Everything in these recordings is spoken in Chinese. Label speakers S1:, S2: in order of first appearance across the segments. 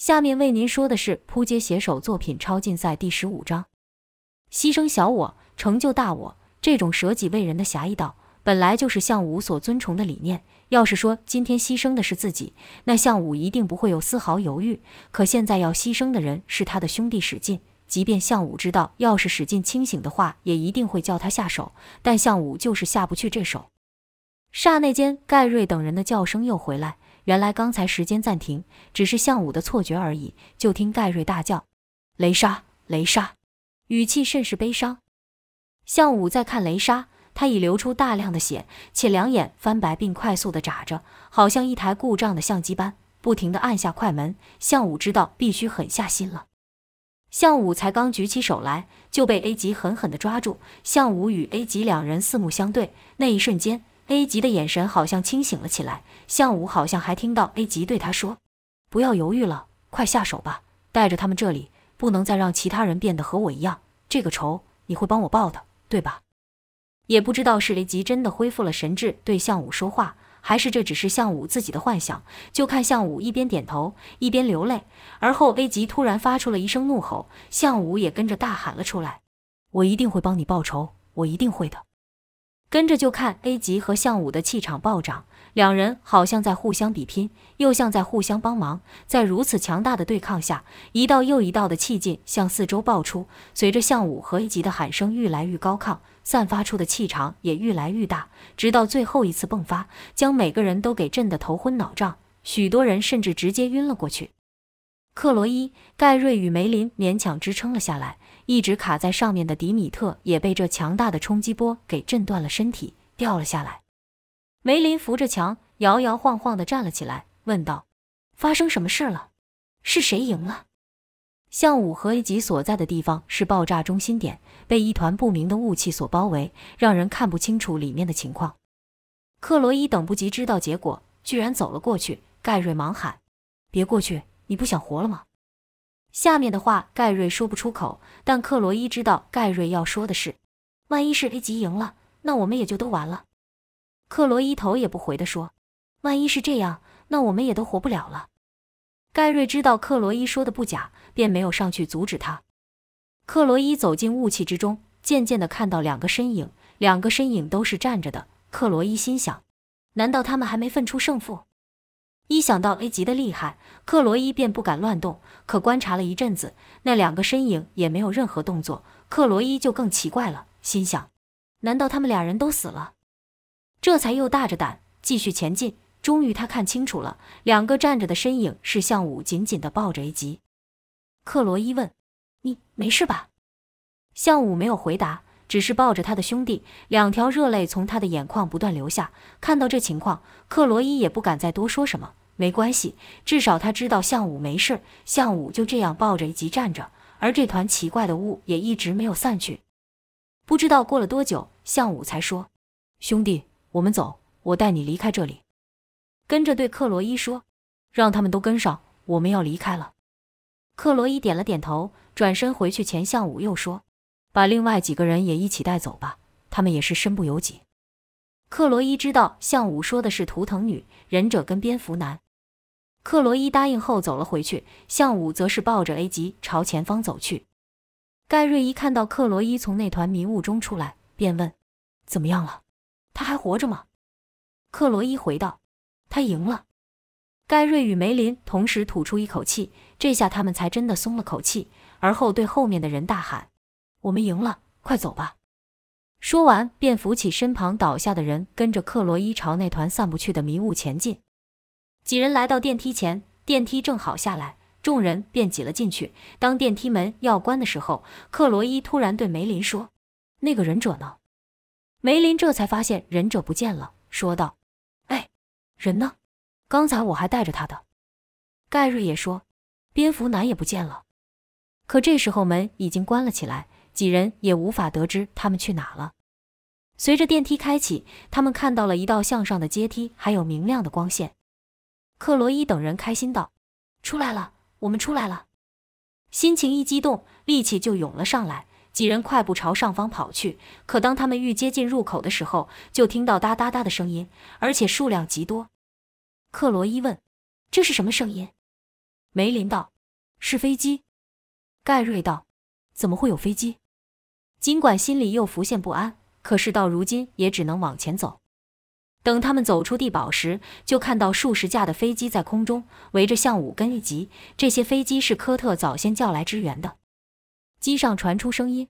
S1: 下面为您说的是扑街写手作品超竞赛第十五章：牺牲小我，成就大我。这种舍己为人的侠义道，本来就是项武所尊崇的理念。要是说今天牺牲的是自己，那项武一定不会有丝毫犹豫。可现在要牺牲的人是他的兄弟史进，即便项武知道，要是史进清醒的话，也一定会叫他下手，但项武就是下不去这手。刹那间，盖瑞等人的叫声又回来。原来刚才时间暂停，只是项武的错觉而已。就听盖瑞大叫：“雷莎，雷莎！”语气甚是悲伤。项武在看雷莎，他已流出大量的血，且两眼翻白，并快速的眨着，好像一台故障的相机般，不停的按下快门。项武知道必须狠下心了。项武才刚举起手来，就被 A 级狠狠的抓住。项武与 A 级两人四目相对，那一瞬间。A 级的眼神好像清醒了起来，向武好像还听到 A 级对他说：“不要犹豫了，快下手吧！带着他们这里，不能再让其他人变得和我一样。这个仇你会帮我报的，对吧？”也不知道是 A 级真的恢复了神智对向武说话，还是这只是向武自己的幻想。就看向武一边点头一边流泪，而后 A 级突然发出了一声怒吼，向武也跟着大喊了出来：“我一定会帮你报仇，我一定会的！”跟着就看 A 级和向武的气场暴涨，两人好像在互相比拼，又像在互相帮忙。在如此强大的对抗下，一道又一道的气劲向四周爆出。随着向武和 A 级的喊声愈来愈高亢，散发出的气场也愈来愈大，直到最后一次迸发，将每个人都给震得头昏脑胀，许多人甚至直接晕了过去。克罗伊、盖瑞与梅林勉强支撑了下来。一直卡在上面的迪米特也被这强大的冲击波给震断了身体，掉了下来。梅林扶着墙，摇摇晃晃地站了起来，问道：“发生什么事了？是谁赢了？”向武和 A 级所在的地方是爆炸中心点，被一团不明的雾气所包围，让人看不清楚里面的情况。克罗伊等不及知道结果，居然走了过去。盖瑞忙喊：“别过去！你不想活了吗？”下面的话盖瑞说不出口，但克罗伊知道盖瑞要说的是：万一是 A 级赢了，那我们也就都完了。克罗伊头也不回地说：“万一是这样，那我们也都活不了了。”盖瑞知道克罗伊说的不假，便没有上去阻止他。克罗伊走进雾气之中，渐渐地看到两个身影，两个身影都是站着的。克罗伊心想：难道他们还没分出胜负？一想到 A 级的厉害，克罗伊便不敢乱动。可观察了一阵子，那两个身影也没有任何动作，克罗伊就更奇怪了，心想：难道他们俩人都死了？这才又大着胆继续前进。终于，他看清楚了，两个站着的身影是向武紧紧地抱着 A 级。克罗伊问：“你没事吧？”向武没有回答，只是抱着他的兄弟，两条热泪从他的眼眶不断流下。看到这情况，克罗伊也不敢再多说什么。没关系，至少他知道项武没事。项武就这样抱着一吉站着，而这团奇怪的雾也一直没有散去。不知道过了多久，项武才说：“兄弟，我们走，我带你离开这里。”跟着对克罗伊说：“让他们都跟上，我们要离开了。”克罗伊点了点头，转身回去前，项武又说：“把另外几个人也一起带走吧，他们也是身不由己。”克罗伊知道项武说的是图腾女、忍者跟蝙蝠男。克罗伊答应后走了回去，向武则是抱着 A 级朝前方走去。盖瑞一看到克罗伊从那团迷雾中出来，便问：“怎么样了？他还活着吗？”克罗伊回道：“他赢了。”盖瑞与梅林同时吐出一口气，这下他们才真的松了口气。而后对后面的人大喊：“我们赢了，快走吧！”说完，便扶起身旁倒下的人，跟着克罗伊朝那团散不去的迷雾前进。几人来到电梯前，电梯正好下来，众人便挤了进去。当电梯门要关的时候，克罗伊突然对梅林说：“那个忍者呢？”梅林这才发现忍者不见了，说道：“哎，人呢？刚才我还带着他的。”盖瑞也说：“蝙蝠男也不见了。”可这时候门已经关了起来，几人也无法得知他们去哪了。随着电梯开启，他们看到了一道向上的阶梯，还有明亮的光线。克罗伊等人开心道：“出来了，我们出来了！”心情一激动，力气就涌了上来。几人快步朝上方跑去。可当他们愈接近入口的时候，就听到哒哒哒的声音，而且数量极多。克罗伊问：“这是什么声音？”梅林道：“是飞机。”盖瑞道：“怎么会有飞机？”尽管心里又浮现不安，可是到如今也只能往前走。等他们走出地堡时，就看到数十架的飞机在空中围着向武跟一级。这些飞机是科特早先叫来支援的。机上传出声音：“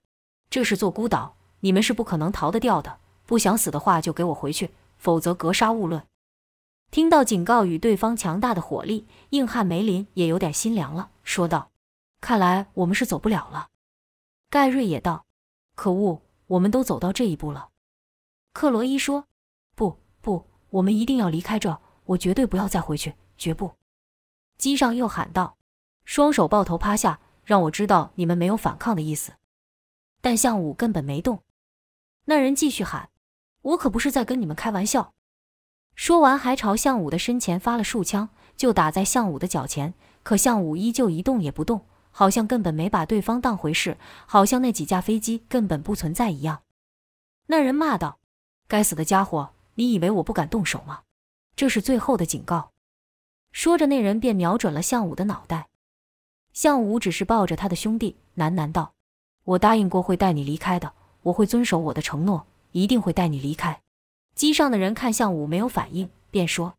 S1: 这是座孤岛，你们是不可能逃得掉的。不想死的话，就给我回去，否则格杀勿论。”听到警告与对方强大的火力，硬汉梅林也有点心凉了，说道：“看来我们是走不了了。”盖瑞也道：“可恶，我们都走到这一步了。”克罗伊说：“不，我们一定要离开这，我绝对不要再回去，绝不！”机上又喊道：“双手抱头趴下，让我知道你们没有反抗的意思。”但向武根本没动。那人继续喊：“我可不是在跟你们开玩笑。”说完，还朝向武的身前发了数枪，就打在向武的脚前。可向武依旧一动也不动，好像根本没把对方当回事，好像那几架飞机根本不存在一样。那人骂道：“该死的家伙，你以为我不敢动手吗？这是最后的警告。”说着，那人便瞄准了项武的脑袋。项武只是抱着他的兄弟，喃喃道：“我答应过会带你离开的，我会遵守我的承诺，一定会带你离开。”机上的人看向武没有反应，便说：“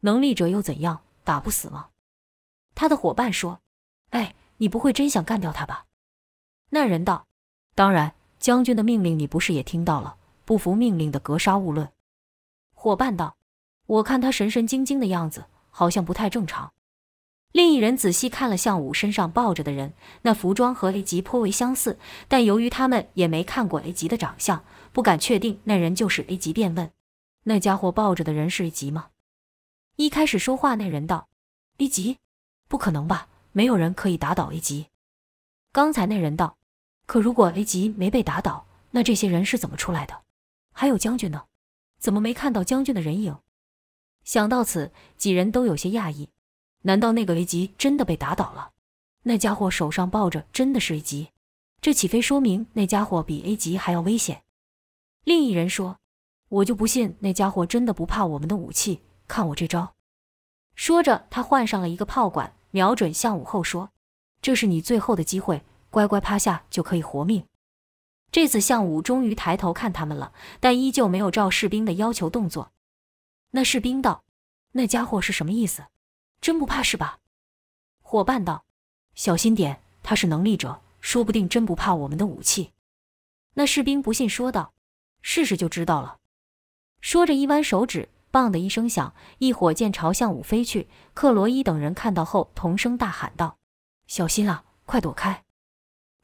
S1: 能力者又怎样？打不死吗？”他的伙伴说：“哎，你不会真想干掉他吧？”那人道：“当然，将军的命令你不是也听到了？不服命令的格杀勿论。”伙伴道：“我看他神神经经的样子，好像不太正常。”另一人仔细看了向武身上抱着的人，那服装和 A 级颇为相似，但由于他们也没看过 A 级的长相，不敢确定那人就是 A 级，便问。那家伙抱着的人是 A 级吗？一开始说话那人道：“A 级？不可能吧？没有人可以打倒 A 级。”刚才那人道：“可如果 A 级没被打倒，那这些人是怎么出来的？还有将军呢？怎么没看到将军的人影？”想到此，几人都有些讶异：难道那个 A 级真的被打倒了？那家伙手上抱着真的是 A 级？这岂非说明那家伙比 A 级还要危险？另一人说。我就不信那家伙真的不怕我们的武器。看我这招！说着，他换上了一个炮管，瞄准向武后说：“这是你最后的机会，乖乖趴下就可以活命。”这次项武终于抬头看他们了，但依旧没有照士兵的要求动作。那士兵道：“那家伙是什么意思？真不怕是吧？”伙伴道：“小心点，他是能力者，说不定真不怕我们的武器。”那士兵不信说道：“试试就知道了。”说着，一弯手指，棒的一声响，一火箭朝向武飞去。克罗伊等人看到后，同声大喊道：“小心啊，快躲开！”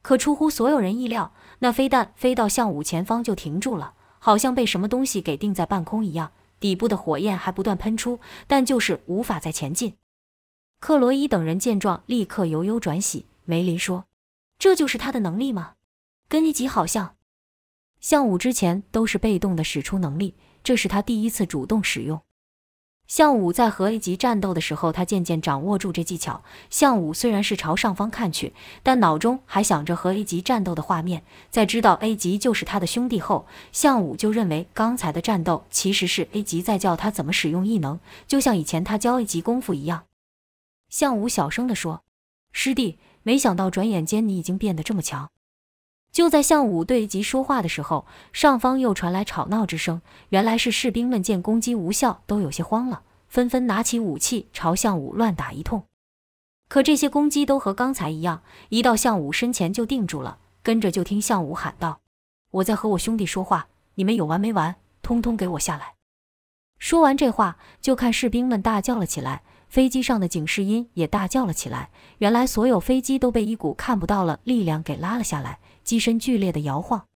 S1: 可出乎所有人意料，那飞弹飞到向武前方就停住了，好像被什么东西给定在半空一样。底部的火焰还不断喷出，但就是无法再前进。克罗伊等人见状，立刻由忧转喜。梅林说：“这就是他的能力吗？跟一级好像。向武之前都是被动的使出能力。”这是他第一次主动使用。项武在和 A 级战斗的时候，他渐渐掌握住这技巧。项武虽然是朝上方看去，但脑中还想着和 A 级战斗的画面。在知道 A 级就是他的兄弟后，项武就认为刚才的战斗其实是 A 级在教他怎么使用异能，就像以前他教 A 级功夫一样。项武小声地说：“师弟，没想到转眼间你已经变得这么强。”就在向武对吉说话的时候，上方又传来吵闹之声。原来是士兵们见攻击无效，都有些慌了，纷纷拿起武器朝向武乱打一通。可这些攻击都和刚才一样，一到向武身前就定住了。跟着就听向武喊道：“我在和我兄弟说话，你们有完没完？通通给我下来！”说完这话，就看士兵们大叫了起来。飞机上的警示音也大叫了起来。原来所有飞机都被一股看不到了力量给拉了下来，机身剧烈的摇晃。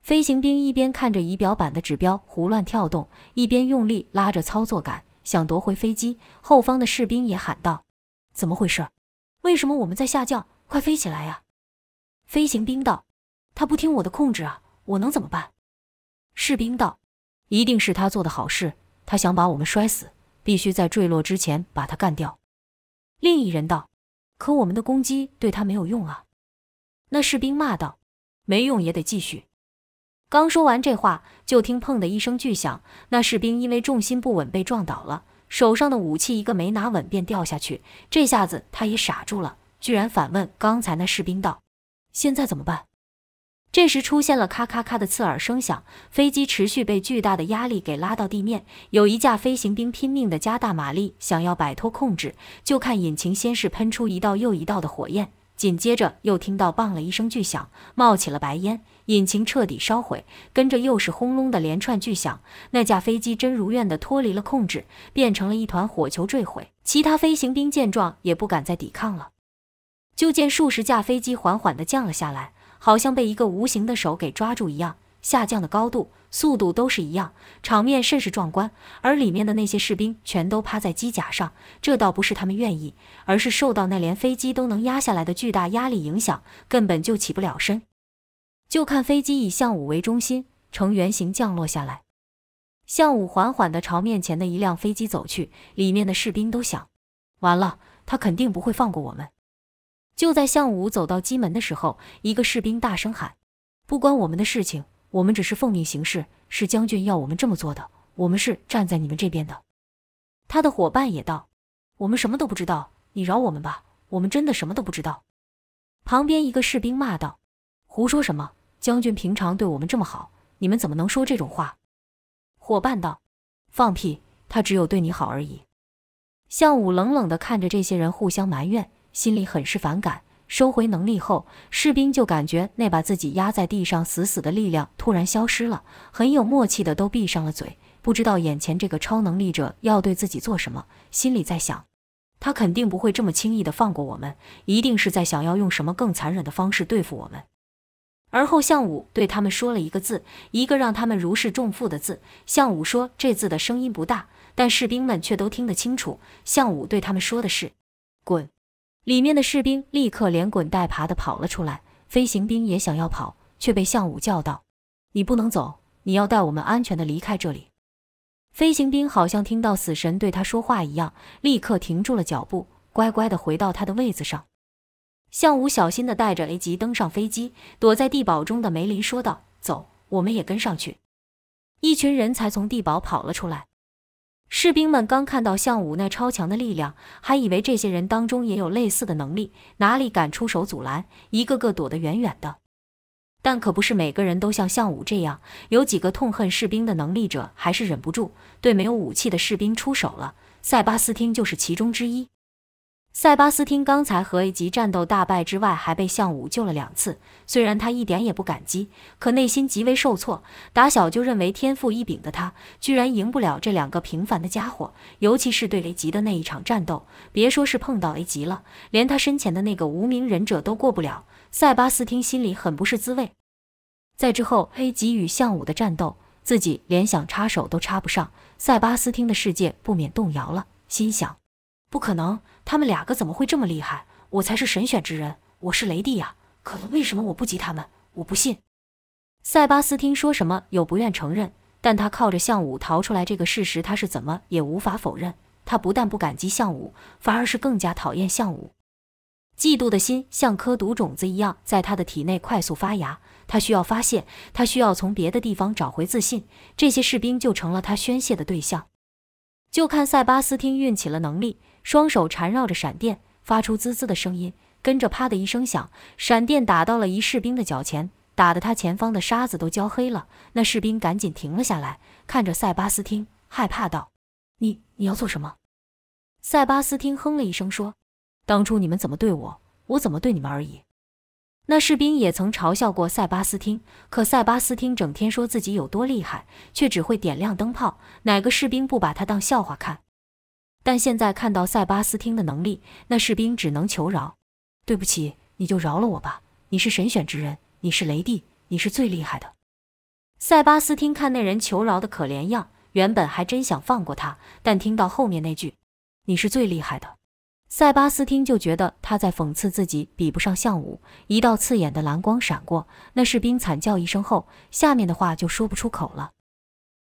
S1: 飞行兵一边看着仪表板的指标胡乱跳动，一边用力拉着操作杆，想夺回飞机。后方的士兵也喊道：“怎么回事？为什么我们在下降？快飞起来呀！”飞行兵道：“他不听我的控制啊，我能怎么办？”士兵道：“一定是他做的好事，他想把我们摔死。”必须在坠落之前把他干掉。另一人道：“可我们的攻击对他没有用啊！”那士兵骂道：“没用也得继续。”刚说完这话，就听“砰”的一声巨响，那士兵因为重心不稳被撞倒了。手上的武器一个没拿稳便掉下去。这下子他也傻住了，居然反问刚才那士兵道：“现在怎么办？”这时出现了咔咔咔的刺耳声响，飞机持续被巨大的压力给拉到地面。有一架飞行兵拼命地加大马力，想要摆脱控制。就看引擎先是喷出一道又一道的火焰，紧接着又听到“棒”了一声巨响，冒起了白烟，引擎彻底烧毁。跟着又是轰隆的连串巨响，那架飞机真如愿的脱离了控制，变成了一团火球坠毁。其他飞行兵见状也不敢再抵抗了。就见数十架飞机缓缓的降了下来。好像被一个无形的手给抓住一样，下降的高度、速度都是一样，场面甚是壮观。而里面的那些士兵全都趴在机甲上，这倒不是他们愿意，而是受到那连飞机都能压下来的巨大压力影响，根本就起不了身。就看飞机以向武为中心，呈圆形降落下来。向武缓缓地朝面前的一辆飞机走去，里面的士兵都想：完了，他肯定不会放过我们。就在向武走到机门的时候，一个士兵大声喊：“不关我们的事情，我们只是奉命行事，是将军要我们这么做的，我们是站在你们这边的。”他的伙伴也道：“我们什么都不知道，你饶我们吧，我们真的什么都不知道。”旁边一个士兵骂道：“胡说什么？将军平常对我们这么好，你们怎么能说这种话？”伙伴道：“放屁，他只有对你好而已。”向武冷冷地看着这些人互相埋怨。心里很是反感，收回能力后，士兵就感觉那把自己压在地上死死的力量突然消失了，很有默契的都闭上了嘴，不知道眼前这个超能力者要对自己做什么。心里在想，他肯定不会这么轻易的放过我们，一定是在想要用什么更残忍的方式对付我们。而后，项武对他们说了一个字，一个让他们如释重负的字。项武说这字的声音不大，但士兵们却都听得清楚。项武对他们说的是：“滚。”里面的士兵立刻连滚带爬的跑了出来，飞行兵也想要跑，却被向武叫道：“你不能走，你要带我们安全的离开这里。”飞行兵好像听到死神对他说话一样，立刻停住了脚步，乖乖的回到他的位子上。向武小心的带着 A 级登上飞机，躲在地堡中的梅林说道：“走，我们也跟上去。”一群人才从地堡跑了出来。士兵们刚看到项武那超强的力量，还以为这些人当中也有类似的能力，哪里敢出手阻拦，一个个躲得远远的。但可不是每个人都像项武这样，有几个痛恨士兵的能力者，还是忍不住对没有武器的士兵出手了。塞巴斯汀就是其中之一。塞巴斯汀刚才和 A 级战斗大败之外，还被项武救了两次。虽然他一点也不感激，可内心极为受挫。打小就认为天赋异禀的他，居然赢不了这两个平凡的家伙。尤其是对 A 级的那一场战斗，别说是碰到 A 级了，连他身前的那个无名忍者都过不了。塞巴斯汀心里很不是滋味。在之后 A 级与项武的战斗，自己连想插手都插不上，塞巴斯汀的世界不免动摇了，心想：不可能。他们两个怎么会这么厉害？我才是神选之人，我是雷帝呀！可为什么我不及他们？我不信。塞巴斯汀说什么又不愿承认，但他靠着项武逃出来这个事实，他是怎么也无法否认。他不但不感激项武，反而是更加讨厌项武。嫉妒的心像颗毒种子一样在他的体内快速发芽，他需要发泄，他需要从别的地方找回自信。这些士兵就成了他宣泄的对象。就看塞巴斯汀运起了能力。双手缠绕着闪电，发出滋滋的声音，跟着啪的一声响，闪电打到了一士兵的脚前，打得他前方的沙子都焦黑了。那士兵赶紧停了下来，看着塞巴斯汀，害怕道：“你你要做什么？”塞巴斯汀哼了一声说：“当初你们怎么对我，我怎么对你们而已。”那士兵也曾嘲笑过塞巴斯汀，可塞巴斯汀整天说自己有多厉害，却只会点亮灯泡，哪个士兵不把他当笑话看？但现在看到塞巴斯汀的能力，那士兵只能求饶：“对不起，你就饶了我吧。你是神选之人，你是雷帝，你是最厉害的。”塞巴斯汀看那人求饶的可怜样，原本还真想放过他，但听到后面那句“你是最厉害的”，塞巴斯汀就觉得他在讽刺自己比不上项武。一道刺眼的蓝光闪过，那士兵惨叫一声后，下面的话就说不出口了。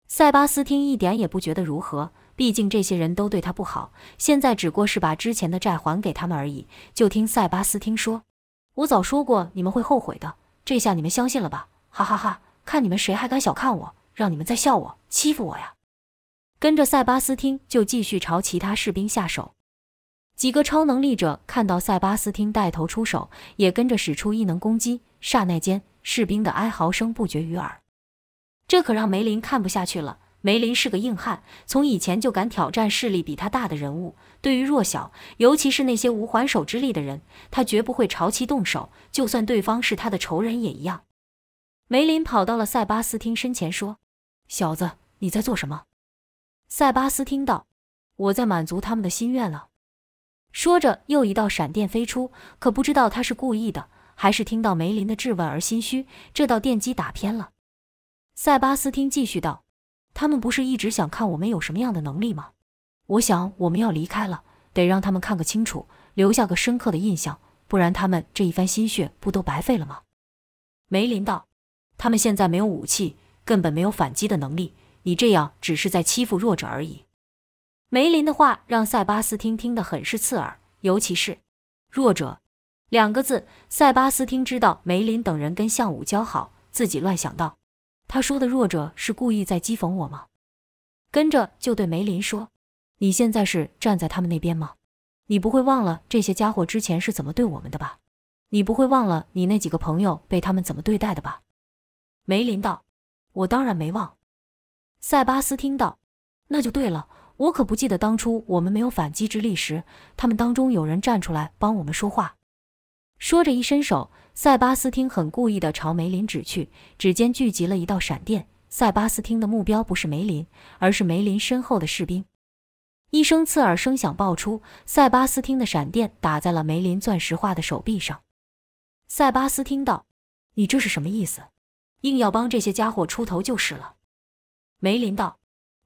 S1: 塞巴斯汀一点也不觉得如何。毕竟这些人都对他不好，现在只不过是把之前的债还给他们而已。就听塞巴斯汀说：“我早说过你们会后悔的，这下你们相信了吧？哈哈哈！看你们谁还敢小看我，让你们再笑我、欺负我呀！”跟着塞巴斯汀就继续朝其他士兵下手。几个超能力者看到塞巴斯汀带头出手，也跟着使出异能攻击。刹那间，士兵的哀嚎声不绝于耳。这可让梅林看不下去了。梅林是个硬汉，从以前就敢挑战势力比他大的人物。对于弱小，尤其是那些无还手之力的人，他绝不会朝其动手，就算对方是他的仇人也一样。梅林跑到了塞巴斯汀身前，说：“小子，你在做什么？”塞巴斯汀道：“我在满足他们的心愿了。”说着，又一道闪电飞出，可不知道他是故意的，还是听到梅林的质问而心虚，这道电击打偏了。塞巴斯汀继续道：“他们不是一直想看我们有什么样的能力吗？我想我们要离开了，得让他们看个清楚，留下个深刻的印象，不然他们这一番心血不都白费了吗？”梅林道：“他们现在没有武器，根本没有反击的能力，你这样只是在欺负弱者而已。”梅林的话让塞巴斯汀听得很是刺耳，尤其是“弱者”两个字。塞巴斯汀知道梅林等人跟项武交好，自己乱想到，他说的“弱者”是故意在讥讽我吗？跟着就对梅林说：“你现在是站在他们那边吗？你不会忘了这些家伙之前是怎么对我们的吧？你不会忘了你那几个朋友被他们怎么对待的吧？”梅林道：“我当然没忘。”塞巴斯汀道：“那就对了。”我可不记得当初我们没有反击之力时，他们当中有人站出来帮我们说话。说着一伸手，塞巴斯汀很故意地朝梅林指去，指尖聚集了一道闪电。塞巴斯汀的目标不是梅林，而是梅林身后的士兵。一声刺耳声响爆出，塞巴斯汀的闪电打在了梅林钻石化的手臂上。塞巴斯汀道：“你这是什么意思？硬要帮这些家伙出头就是了。”梅林道：“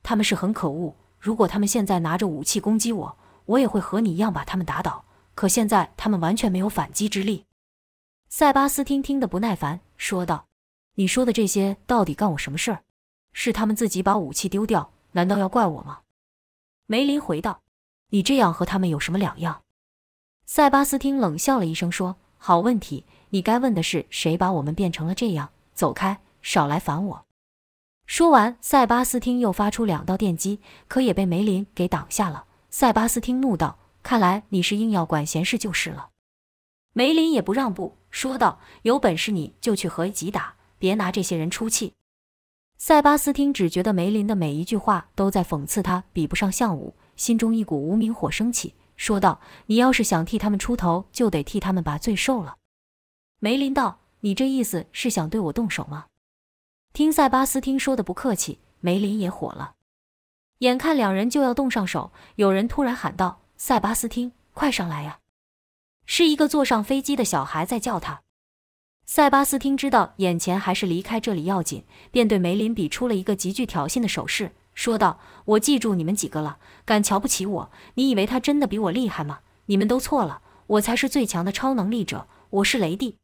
S1: 他们是很可恶。”如果他们现在拿着武器攻击我，我也会和你一样把他们打倒。可现在他们完全没有反击之力。塞巴斯汀听得不耐烦，说道：“你说的这些到底干我什么事儿？是他们自己把武器丢掉，难道要怪我吗？”梅林回道：“你这样和他们有什么两样？”塞巴斯汀冷笑了一声，说：“好问题，你该问的是谁把我们变成了这样。走开，少来烦我。”说完，塞巴斯汀又发出两道电击，可也被梅林给挡下了。塞巴斯汀怒道：“看来你是硬要管闲事就是了。”梅林也不让步，说道：“有本事你就去和吉打，别拿这些人出气。”塞巴斯汀只觉得梅林的每一句话都在讽刺他比不上项武，心中一股无名火升起，说道：“你要是想替他们出头，就得替他们把罪受了。”梅林道：“你这意思是想对我动手吗？”听塞巴斯汀说的不客气，梅林也火了。眼看两人就要动上手，有人突然喊道：“塞巴斯汀，快上来呀！”是一个坐上飞机的小孩在叫他。塞巴斯汀知道眼前还是离开这里要紧，便对梅林比出了一个极具挑衅的手势，说道：“我记住你们几个了，敢瞧不起我？你以为他真的比我厉害吗？你们都错了，我才是最强的超能力者，我是雷帝。”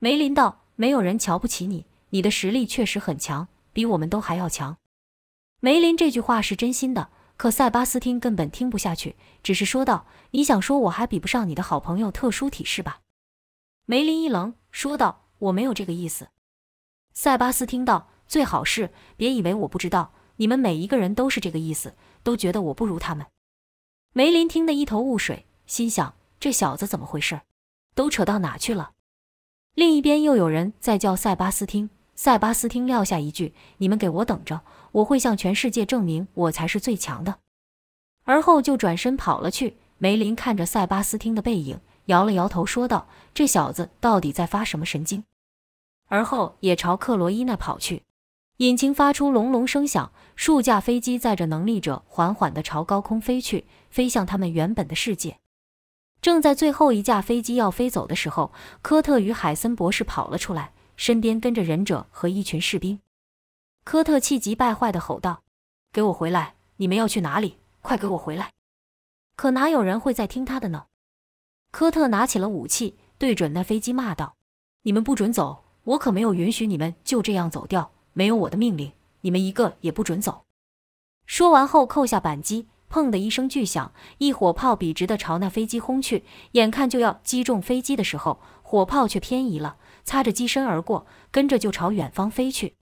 S1: 梅林道：“没有人瞧不起你。”你的实力确实很强，比我们都还要强。梅林这句话是真心的，可塞巴斯汀根本听不下去，只是说道：“你想说我还比不上你的好朋友特殊体是吧？”梅林一愣，说道：“我没有这个意思。”塞巴斯汀道：“最好是别以为我不知道，你们每一个人都是这个意思，都觉得我不如他们。”梅林听得一头雾水，心想：这小子怎么回事？都扯到哪去了？另一边又有人在叫塞巴斯汀。塞巴斯汀撂下一句：“你们给我等着，我会向全世界证明我才是最强的。”而后就转身跑了去。梅林看着塞巴斯汀的背影，摇了摇头，说道：“这小子到底在发什么神经？”而后也朝克罗伊那跑去。引擎发出隆隆声响，数架飞机载着能力者缓缓地朝高空飞去，飞向他们原本的世界。正在最后一架飞机要飞走的时候，科特与海森博士跑了出来。身边跟着忍者和一群士兵，科特气急败坏地吼道：“给我回来！你们要去哪里？快给我回来！”可哪有人会再听他的呢？科特拿起了武器，对准那飞机骂道：“你们不准走！我可没有允许你们就这样走掉，没有我的命令，你们一个也不准走！”说完后扣下扳机，砰的一声巨响，一火炮笔直地朝那飞机轰去。眼看就要击中飞机的时候，火炮却偏移了。擦着机身而过，跟着就朝远方飞去。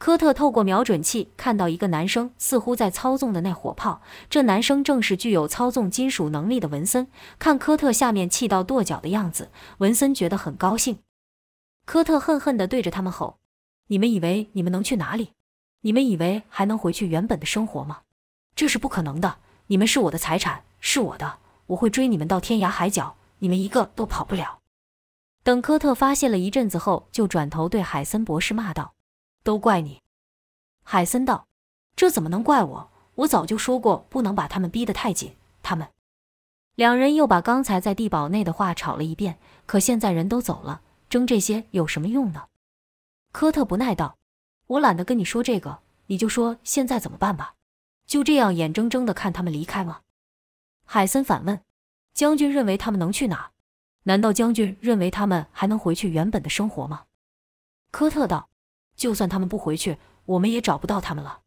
S1: 科特透过瞄准器看到一个男生似乎在操纵的那火炮，这男生正是具有操纵金属能力的文森。看科特下面气到跺脚的样子，文森觉得很高兴。科特恨恨地对着他们吼：“你们以为你们能去哪里？你们以为还能回去原本的生活吗？这是不可能的！你们是我的财产，是我的，我会追你们到天涯海角，你们一个都跑不了。”等科特发泄了一阵子后，就转头对海森博士骂道。都怪你，海森道：“这怎么能怪我？我早就说过，不能把他们逼得太紧。他们……”两人又把刚才在地堡内的话吵了一遍。可现在人都走了，争这些有什么用呢？科特不耐道：“我懒得跟你说这个，你就说现在怎么办吧？就这样眼睁睁地看他们离开吗？”海森反问：“将军认为他们能去哪？难道将军认为他们还能回去原本的生活吗？”科特道。就算他们不回去，我们也找不到他们了。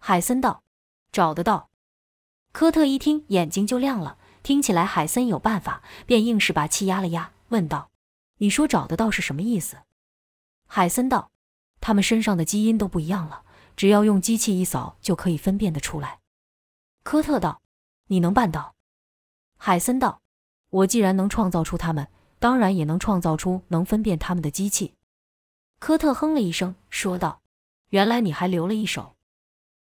S1: 海森道：“找得到。”科特一听，眼睛就亮了。听起来海森有办法，便硬是把气压了压，问道：“你说找得到是什么意思？”海森道：“他们身上的基因都不一样了，只要用机器一扫，就可以分辨得出来。”科特道：“你能办到？”海森道：“我既然能创造出他们，当然也能创造出能分辨他们的机器。”科特哼了一声，说道：“原来你还留了一手。”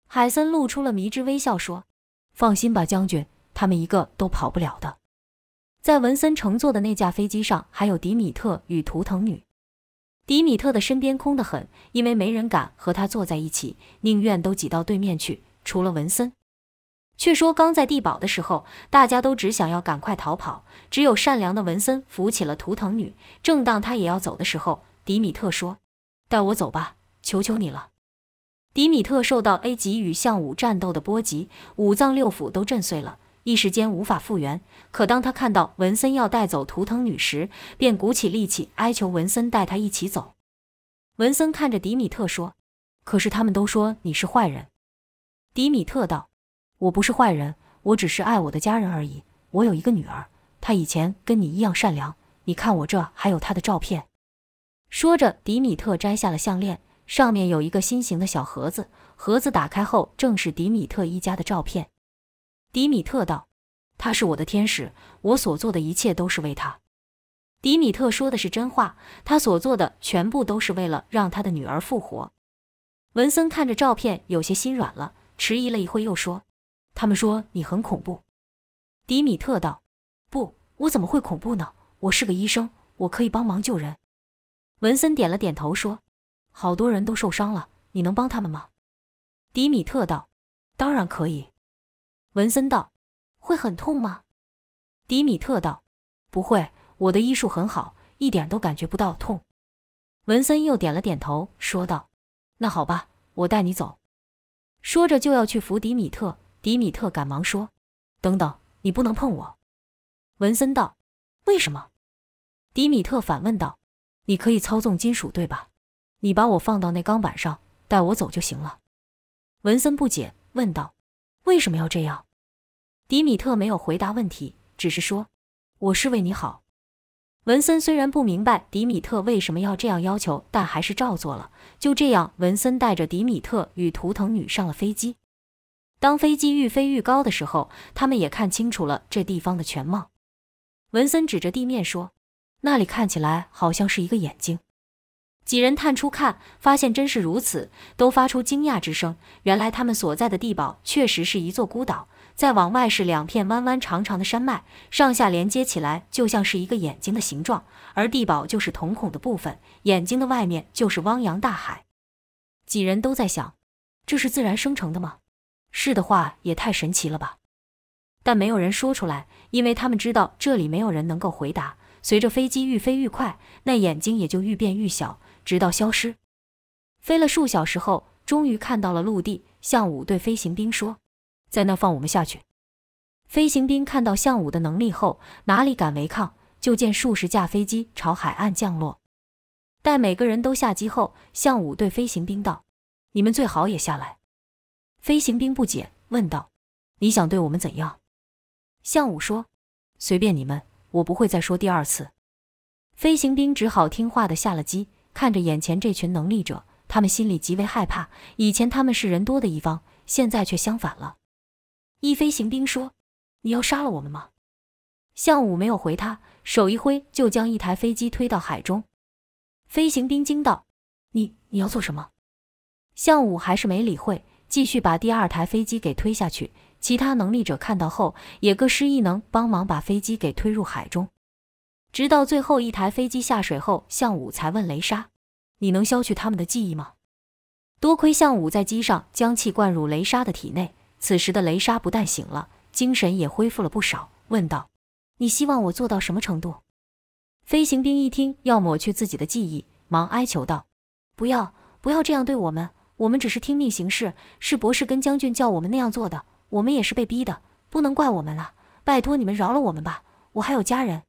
S1: 海森露出了迷之微笑，说：“放心吧，将军，他们一个都跑不了的。”在文森乘坐的那架飞机上，还有迪米特与图腾女。迪米特的身边空得很，因为没人敢和他坐在一起，宁愿都挤到对面去。除了文森，却说刚在地堡的时候，大家都只想要赶快逃跑，只有善良的文森扶起了图腾女。正当他也要走的时候，迪米特说。带我走吧，求求你了！迪米特受到 A 级与项武战斗的波及，五脏六腑都震碎了，一时间无法复原。可当他看到文森要带走图腾女时，便鼓起力气哀求文森带他一起走。文森看着迪米特说：“可是他们都说你是坏人。”迪米特道：“我不是坏人，我只是爱我的家人而已。我有一个女儿，她以前跟你一样善良。你看我这还有她的照片。”说着，迪米特摘下了项链，上面有一个心形的小盒子。盒子打开后，正是迪米特一家的照片。迪米特道：“他是我的天使，我所做的一切都是为他。”迪米特说的是真话，他所做的全部都是为了让他的女儿复活。文森看着照片，有些心软了，迟疑了一会，又说：“他们说你很恐怖。”迪米特道：“不，我怎么会恐怖呢？我是个医生，我可以帮忙救人。”文森点了点头，说：“好多人都受伤了，你能帮他们吗？”迪米特道：“当然可以。”文森道：“会很痛吗？”迪米特道：“不会，我的医术很好，一点都感觉不到痛。”文森又点了点头，说道：“那好吧，我带你走。”说着就要去扶迪米特。迪米特赶忙说：“等等，你不能碰我。”文森道：“为什么？”迪米特反问道。你可以操纵金属，对吧？你把我放到那钢板上，带我走就行了。文森不解问道：“为什么要这样？”迪米特没有回答问题，只是说：“我是为你好。”文森虽然不明白迪米特为什么要这样要求，但还是照做了。就这样，文森带着迪米特与图腾女上了飞机。当飞机愈飞愈高的时候，他们也看清楚了这地方的全貌。文森指着地面说。那里看起来好像是一个眼睛，几人探出看，发现真是如此，都发出惊讶之声。原来他们所在的地堡确实是一座孤岛，再往外是两片弯弯长长的山脉，上下连接起来就像是一个眼睛的形状，而地堡就是瞳孔的部分，眼睛的外面就是汪洋大海。几人都在想，这是自然生成的吗？是的话，也太神奇了吧！但没有人说出来，因为他们知道这里没有人能够回答。随着飞机愈飞愈快，那眼睛也就愈变愈小，直到消失。飞了数小时后，终于看到了陆地。项武对飞行兵说：“在那放我们下去。”飞行兵看到项武的能力后，哪里敢违抗？就见数十架飞机朝海岸降落。待每个人都下机后，项武对飞行兵道：“你们最好也下来。”飞行兵不解，问道：“你想对我们怎样？”项武说：“随便你们。”我不会再说第二次。飞行兵只好听话的下了机，看着眼前这群能力者，他们心里极为害怕。以前他们是人多的一方，现在却相反了。一飞行兵说：“你要杀了我们吗？”项武没有回他，手一挥就将一台飞机推到海中。飞行兵惊道：“你你要做什么？”项武还是没理会，继续把第二台飞机给推下去。其他能力者看到后，也各施异能，帮忙把飞机给推入海中。直到最后一台飞机下水后，项武才问雷莎：“你能消去他们的记忆吗？”多亏项武在机上将气灌入雷莎的体内，此时的雷莎不但醒了，精神也恢复了不少，问道：“你希望我做到什么程度？”飞行兵一听要抹去自己的记忆，忙哀求道：“不要，不要这样对我们，我们只是听命行事，是博士跟将军叫我们那样做的。”我们也是被逼的，不能怪我们了。拜托你们饶了我们吧，我还有家人。